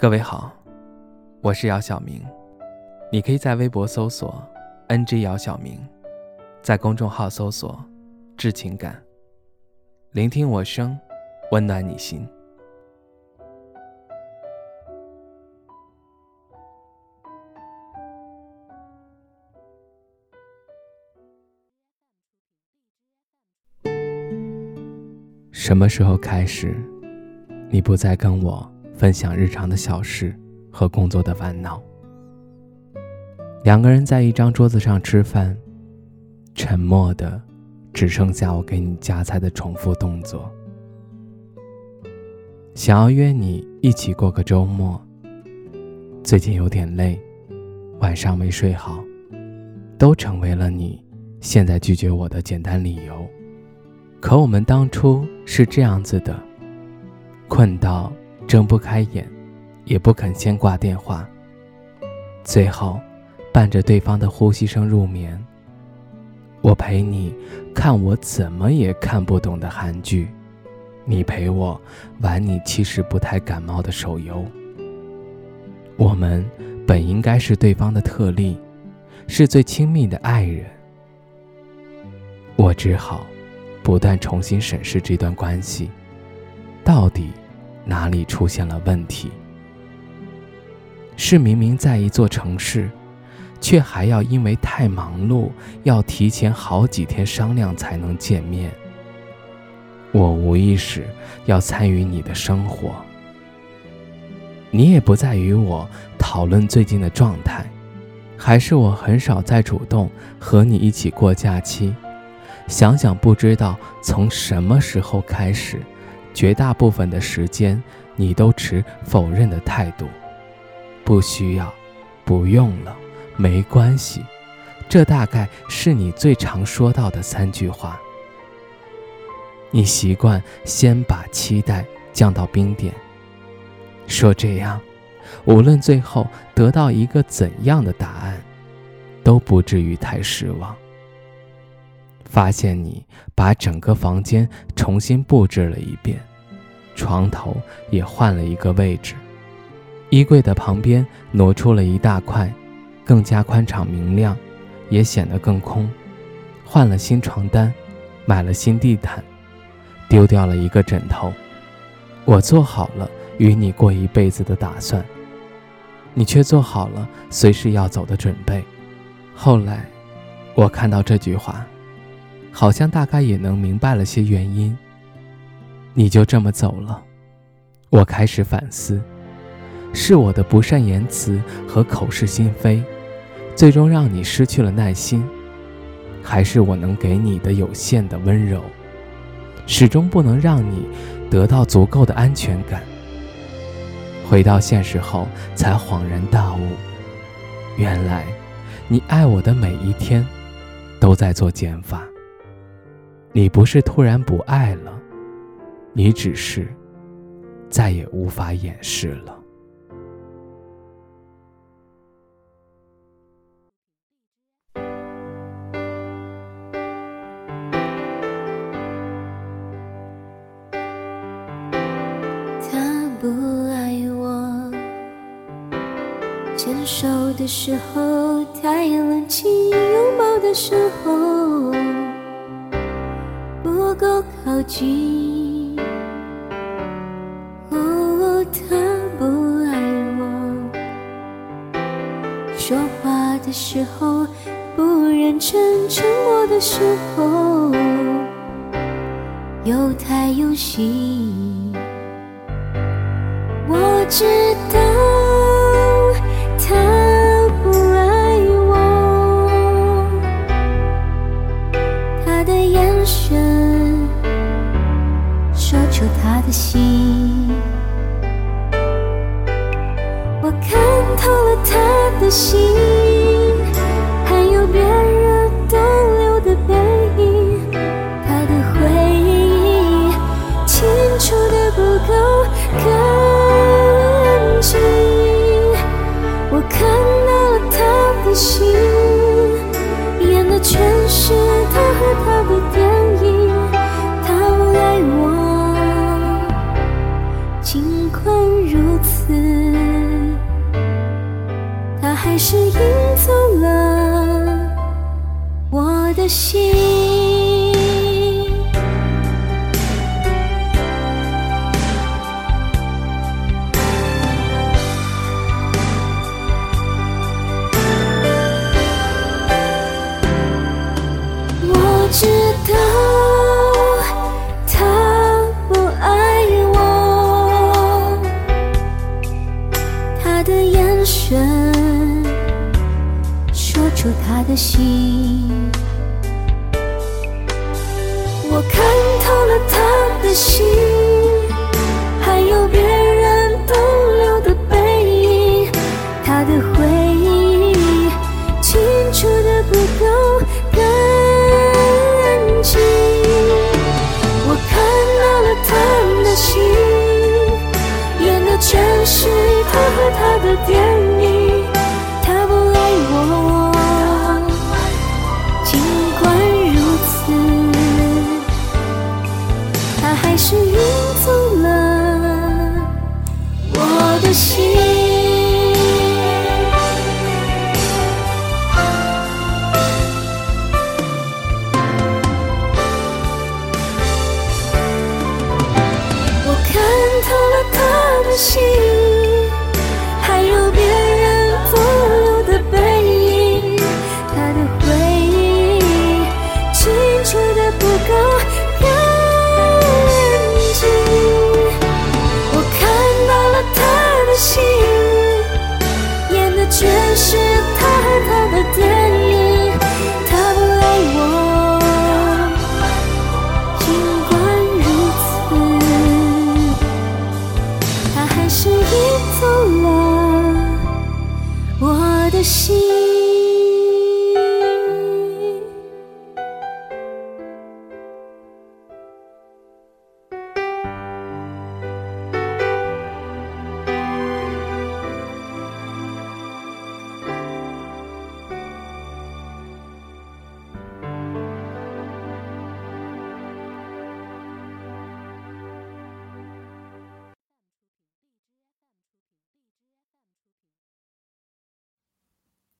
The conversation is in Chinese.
各位好，我是姚晓明，你可以在微博搜索 “ng 姚晓明”，在公众号搜索“致情感”，聆听我声，温暖你心。什么时候开始，你不再跟我分享日常的小事和工作的烦恼？两个人在一张桌子上吃饭，沉默的只剩下我给你夹菜的重复动作。想要约你一起过个周末，最近有点累，晚上没睡好，都成为了你现在拒绝我的简单理由。可我们当初是这样子的：困到睁不开眼，也不肯先挂电话。最后，伴着对方的呼吸声入眠。我陪你看我怎么也看不懂的韩剧，你陪我玩你其实不太感冒的手游。我们本应该是对方的特例，是最亲密的爱人。我只好。不断重新审视这段关系，到底哪里出现了问题？是明明在一座城市，却还要因为太忙碌，要提前好几天商量才能见面。我无意识要参与你的生活，你也不再与我讨论最近的状态，还是我很少再主动和你一起过假期。想想，不知道从什么时候开始，绝大部分的时间你都持否认的态度。不需要，不用了，没关系，这大概是你最常说到的三句话。你习惯先把期待降到冰点，说这样，无论最后得到一个怎样的答案，都不至于太失望。发现你把整个房间重新布置了一遍，床头也换了一个位置，衣柜的旁边挪出了一大块，更加宽敞明亮，也显得更空。换了新床单，买了新地毯，丢掉了一个枕头。我做好了与你过一辈子的打算，你却做好了随时要走的准备。后来，我看到这句话。好像大概也能明白了些原因。你就这么走了，我开始反思，是我的不善言辞和口是心非，最终让你失去了耐心，还是我能给你的有限的温柔，始终不能让你得到足够的安全感？回到现实后，才恍然大悟，原来你爱我的每一天，都在做减法。你不是突然不爱了，你只是再也无法掩饰了。他不爱我，牵手的时候太冷清，拥抱的时候不。够靠近，说话的时候不认真，沉默的时候又太用心。我知道。的心，还有别人逗留的背影，他的回忆清除的不够干净。我看到了他的心，演的全是他和他的电影，他不爱我。尽管如此。是赢走了我的心。出他的心。我看透了他的心，还有别人逗留的背影，他的回忆清楚的不够干净。我看到了他的心，演的全是他和他的电是赢走了我的心。我看透了他的心，